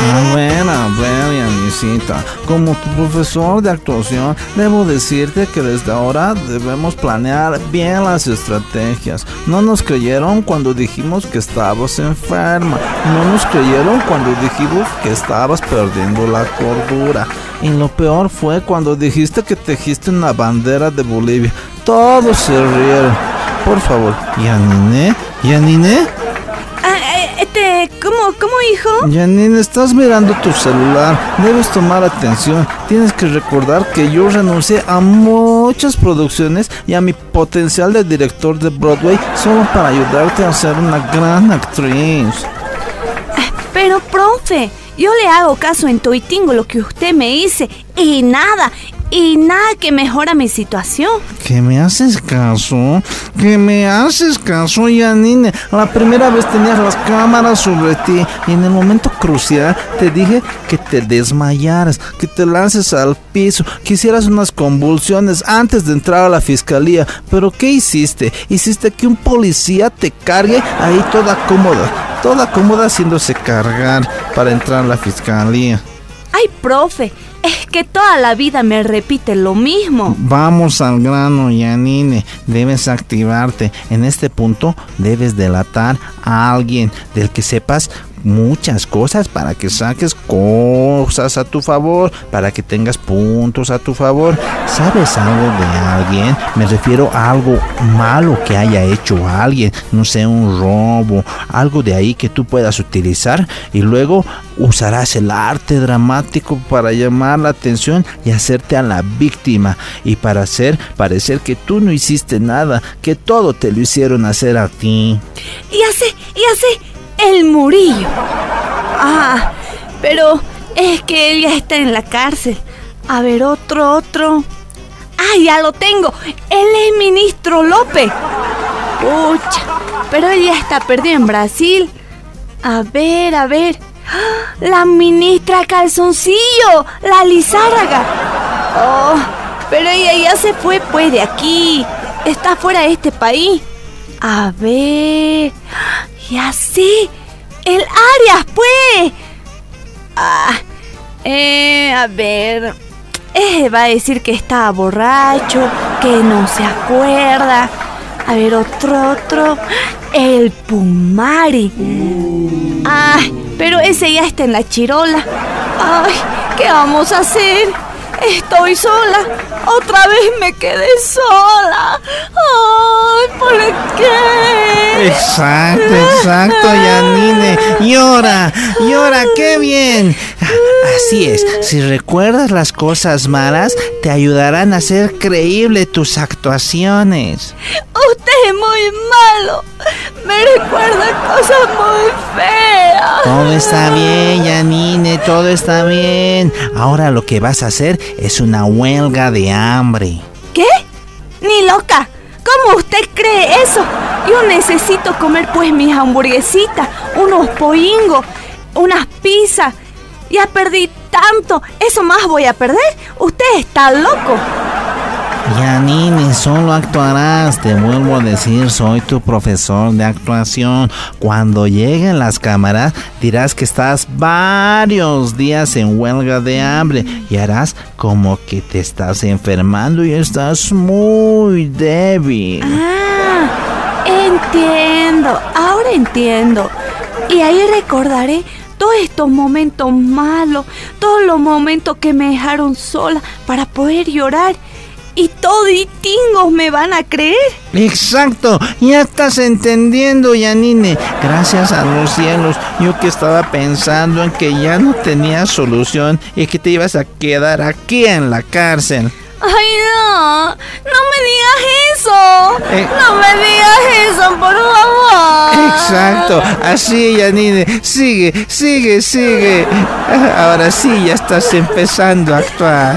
A ver, a ver, Yanisita, como tu profesor de actuación, debo decirte que desde ahora debemos planear bien las estrategias. No nos creyeron cuando dijimos que estabas enferma, no nos creyeron cuando dijimos que estabas perdiendo la cordura. Y lo peor fue cuando dijiste que tejiste una bandera de Bolivia. Todos se rieron. Por favor, Yanine, Yanine. Ah, eh, este, ¿cómo, cómo, hijo? Janine, estás mirando tu celular. Debes tomar atención. Tienes que recordar que yo renuncié a muchas producciones y a mi potencial de director de Broadway solo para ayudarte a ser una gran actriz. Pero, profe, yo le hago caso en Toitingo lo que usted me dice y nada, y nada que mejora mi situación. ¿Que me haces caso? ¿Que me haces caso, Yanine? La primera vez tenías las cámaras sobre ti y en el momento crucial te dije que te desmayaras, que te lances al piso, que hicieras unas convulsiones antes de entrar a la fiscalía. Pero ¿qué hiciste? Hiciste que un policía te cargue ahí toda cómoda toda cómoda haciéndose cargar para entrar a la fiscalía. Ay, profe, es que toda la vida me repite lo mismo. Vamos al grano, Yanine. Debes activarte. En este punto debes delatar a alguien del que sepas muchas cosas para que saques cosas a tu favor, para que tengas puntos a tu favor. ¿Sabes algo de alguien? Me refiero a algo malo que haya hecho alguien, no sé, un robo, algo de ahí que tú puedas utilizar y luego usarás el arte dramático para llamar la atención y hacerte a la víctima y para hacer parecer que tú no hiciste nada, que todo te lo hicieron hacer a ti. Y hace, y hace el Murillo. Ah, pero es que él ya está en la cárcel. A ver, otro, otro. Ah, ya lo tengo. Él es ministro López. Pucha, pero él ya está perdido en Brasil. A ver, a ver. ¡Ah! La ministra Calzoncillo, la Lizárraga. Oh, pero ella ya se fue pues de aquí. Está fuera de este país. A ver. Ya sé. El Arias, pues. Ah, eh, a ver. Eh, va a decir que estaba borracho, que no se acuerda. A ver, otro, otro. El Pumari. Ay, pero ese ya está en la chirola. Ay, ¿qué vamos a hacer? Estoy sola. Otra vez me quedé sola. Ay, ¿por qué? Exacto, exacto, Yanine. Llora, llora, qué bien. Así es, si recuerdas las cosas malas, te ayudarán a hacer creíble tus actuaciones. Usted es muy malo. Me recuerda cosas muy feas. Todo está bien, Yanine, todo está bien. Ahora lo que vas a hacer es una huelga de hambre. ¿Qué? Ni loca. ¿Cómo usted cree eso? Yo necesito comer pues mis hamburguesitas, unos poingos, unas pizzas. Ya perdí tanto. ¿Eso más voy a perder? Usted está loco. Yanini, solo actuarás, te vuelvo a decir, soy tu profesor de actuación. Cuando lleguen las cámaras, dirás que estás varios días en huelga de hambre y harás como que te estás enfermando y estás muy débil. Ah, entiendo, ahora entiendo. Y ahí recordaré todos estos momentos malos, todos los momentos que me dejaron sola para poder llorar y toditingos me van a creer. Exacto, ya estás entendiendo, Yanine. Gracias a los cielos, yo que estaba pensando en que ya no tenía solución y que te ibas a quedar aquí en la cárcel. Ay, no, no me digas eso. Eh. no me digas eso, por favor. Exacto, así, Yanine. Sigue, sigue, sigue. Ahora sí, ya estás empezando a actuar.